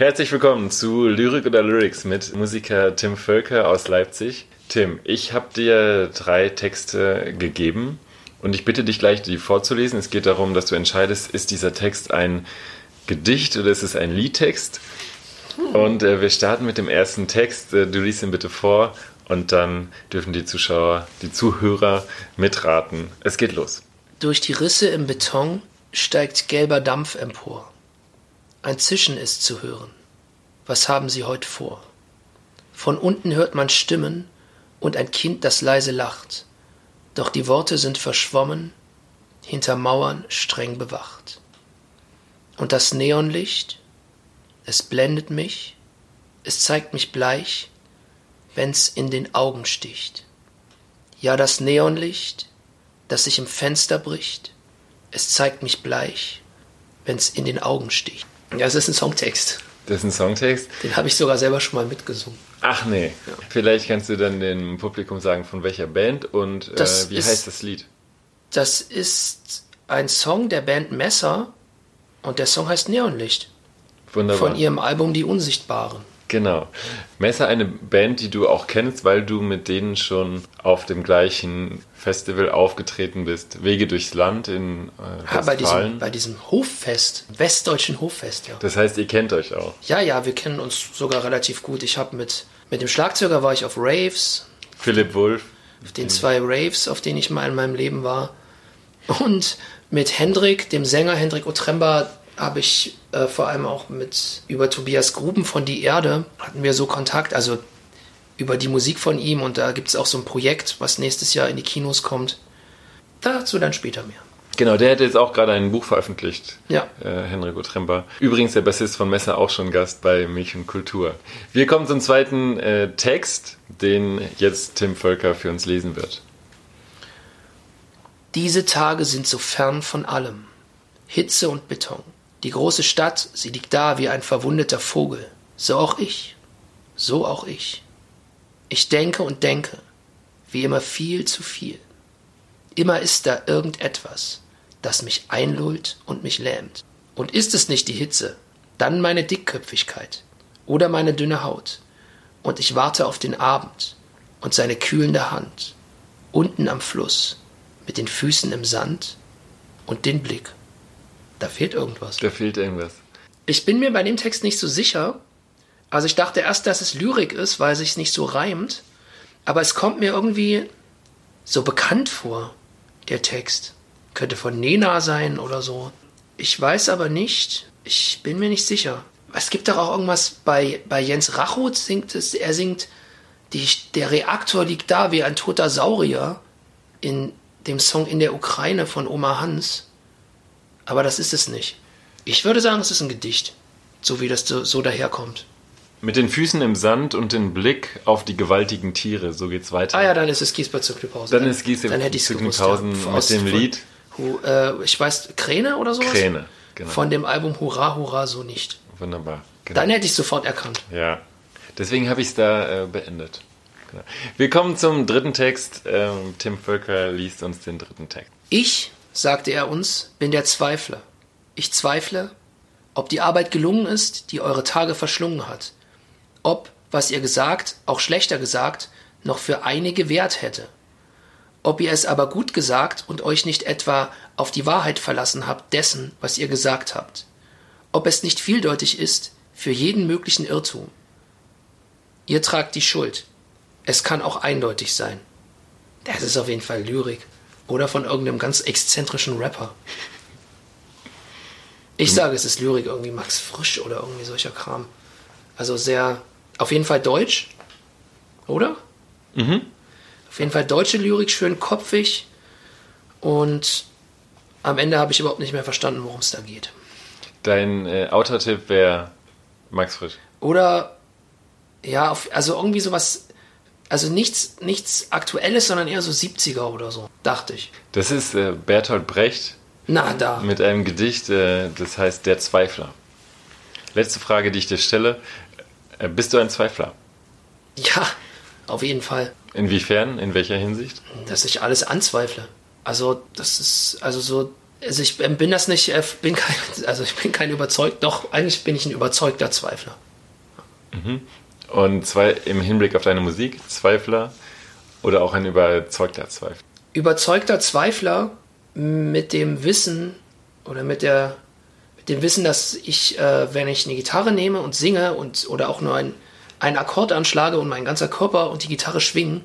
Herzlich willkommen zu Lyrik oder Lyrics mit Musiker Tim Völker aus Leipzig. Tim, ich habe dir drei Texte gegeben und ich bitte dich gleich, die vorzulesen. Es geht darum, dass du entscheidest, ist dieser Text ein Gedicht oder ist es ein Liedtext? Und äh, wir starten mit dem ersten Text. Äh, du liest ihn bitte vor und dann dürfen die Zuschauer, die Zuhörer mitraten. Es geht los. Durch die Risse im Beton steigt gelber Dampf empor. Ein Zischen ist zu hören. Was haben Sie heute vor? Von unten hört man Stimmen und ein Kind, das leise lacht. Doch die Worte sind verschwommen, hinter Mauern streng bewacht. Und das Neonlicht, es blendet mich, es zeigt mich bleich, wenn's in den Augen sticht. Ja, das Neonlicht, das sich im Fenster bricht, es zeigt mich bleich, wenn's in den Augen sticht. Ja, es ist ein Songtext. Das ist ein Songtext. Den habe ich sogar selber schon mal mitgesungen. Ach nee. Ja. Vielleicht kannst du dann dem Publikum sagen, von welcher Band und äh, wie ist, heißt das Lied? Das ist ein Song der Band Messer und der Song heißt Neonlicht. Wunderbar. Von ihrem Album Die Unsichtbaren. Genau. Messer, eine Band, die du auch kennst, weil du mit denen schon auf dem gleichen Festival aufgetreten bist. Wege durchs Land in äh, ja, bei diesem, bei diesem Hoffest, westdeutschen Hoffest, ja. Das heißt, ihr kennt euch auch? Ja, ja, wir kennen uns sogar relativ gut. Ich habe mit, mit dem Schlagzeuger war ich auf Raves. Philipp Wolf. Auf den zwei Raves, auf denen ich mal in meinem Leben war. Und mit Hendrik, dem Sänger Hendrik Otremba, habe ich äh, vor allem auch mit über Tobias Gruben von Die Erde hatten wir so Kontakt, also über die Musik von ihm und da gibt es auch so ein Projekt, was nächstes Jahr in die Kinos kommt. Dazu dann später mehr. Genau, der hätte jetzt auch gerade ein Buch veröffentlicht. Ja. Äh, Henrico Tremper. Übrigens der Bassist von Messer auch schon Gast bei Milch und Kultur. Wir kommen zum zweiten äh, Text, den jetzt Tim Völker für uns lesen wird. Diese Tage sind so fern von allem. Hitze und Beton. Die große Stadt, sie liegt da wie ein verwundeter Vogel. So auch ich. So auch ich. Ich denke und denke, wie immer viel zu viel. Immer ist da irgendetwas, das mich einlullt und mich lähmt. Und ist es nicht die Hitze, dann meine Dickköpfigkeit oder meine dünne Haut. Und ich warte auf den Abend und seine kühlende Hand, unten am Fluss, mit den Füßen im Sand und den Blick da fehlt irgendwas. Da fehlt irgendwas. Ich bin mir bei dem Text nicht so sicher. Also ich dachte erst, dass es Lyrik ist, weil es sich nicht so reimt. Aber es kommt mir irgendwie so bekannt vor, der Text. Könnte von Nena sein oder so. Ich weiß aber nicht. Ich bin mir nicht sicher. Es gibt doch auch irgendwas bei, bei Jens Rachut singt es, er singt, die, der Reaktor liegt da wie ein toter Saurier in dem Song In der Ukraine von Oma Hans. Aber das ist es nicht. Ich würde sagen, es ist ein Gedicht, so wie das so, so daherkommt. Mit den Füßen im Sand und den Blick auf die gewaltigen Tiere, so geht's weiter. Ah ja, dann ist es Giesbert zu Knüpphausen. Dann, dann ist Giesbert dann hätte zu Knüpphausen ja, mit dem Lied. Hu, äh, ich weiß, Kräne oder sowas? Kräne, genau. Von dem Album Hurra, Hurra, so nicht. Wunderbar. Genau. Dann hätte ich sofort erkannt. Ja, deswegen habe ich es da äh, beendet. Genau. Wir kommen zum dritten Text. Ähm, Tim Völker liest uns den dritten Text. Ich sagte er uns, bin der Zweifler. Ich zweifle, ob die Arbeit gelungen ist, die eure Tage verschlungen hat, ob, was ihr gesagt, auch schlechter gesagt, noch für einige Wert hätte, ob ihr es aber gut gesagt und euch nicht etwa auf die Wahrheit verlassen habt dessen, was ihr gesagt habt, ob es nicht vieldeutig ist für jeden möglichen Irrtum. Ihr tragt die Schuld. Es kann auch eindeutig sein. Das ist auf jeden Fall Lyrik. Oder von irgendeinem ganz exzentrischen Rapper. Ich sage, es ist Lyrik, irgendwie Max Frisch oder irgendwie solcher Kram. Also sehr, auf jeden Fall deutsch, oder? Mhm. Auf jeden Fall deutsche Lyrik, schön kopfig und am Ende habe ich überhaupt nicht mehr verstanden, worum es da geht. Dein äh, Autortipp wäre Max Frisch. Oder, ja, auf, also irgendwie sowas also nichts, nichts Aktuelles, sondern eher so 70er oder so, dachte ich. Das ist äh, Bertolt Brecht. Na, da. Mit einem Gedicht, äh, das heißt Der Zweifler. Letzte Frage, die ich dir stelle. Äh, bist du ein Zweifler? Ja, auf jeden Fall. Inwiefern? In welcher Hinsicht? Dass ich alles anzweifle. Also, das ist, also so Also ich bin das nicht, äh, bin kein, also ich bin kein überzeugt, doch eigentlich bin ich ein überzeugter Zweifler. Mhm. Und zwei im Hinblick auf deine Musik, Zweifler oder auch ein überzeugter Zweifler? Überzeugter Zweifler mit dem Wissen oder mit der mit dem Wissen, dass ich, äh, wenn ich eine Gitarre nehme und singe und oder auch nur ein, einen Akkord anschlage und mein ganzer Körper und die Gitarre schwingen,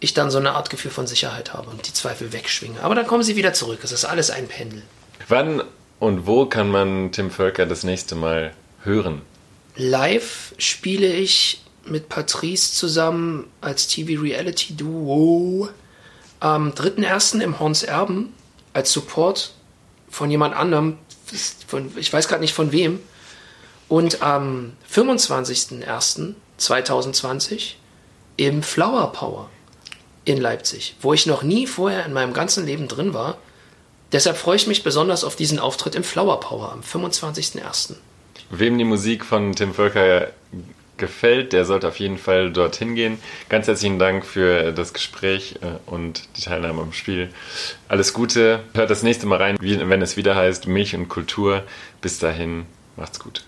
ich dann so eine Art Gefühl von Sicherheit habe und die Zweifel wegschwinge. Aber dann kommen sie wieder zurück. Es ist alles ein Pendel. Wann und wo kann man Tim Völker das nächste Mal hören? Live spiele ich mit Patrice zusammen als TV-Reality-Duo am 3.1. im Horns Erben als Support von jemand anderem, von, ich weiß gerade nicht von wem. Und am 25.01.2020 im Flower Power in Leipzig, wo ich noch nie vorher in meinem ganzen Leben drin war. Deshalb freue ich mich besonders auf diesen Auftritt im Flower Power am 25.01. Wem die Musik von Tim Völker gefällt, der sollte auf jeden Fall dorthin gehen. Ganz herzlichen Dank für das Gespräch äh, und die Teilnahme am Spiel. Alles Gute. Hört das nächste Mal rein, wenn es wieder heißt Milch und Kultur. Bis dahin, macht's gut.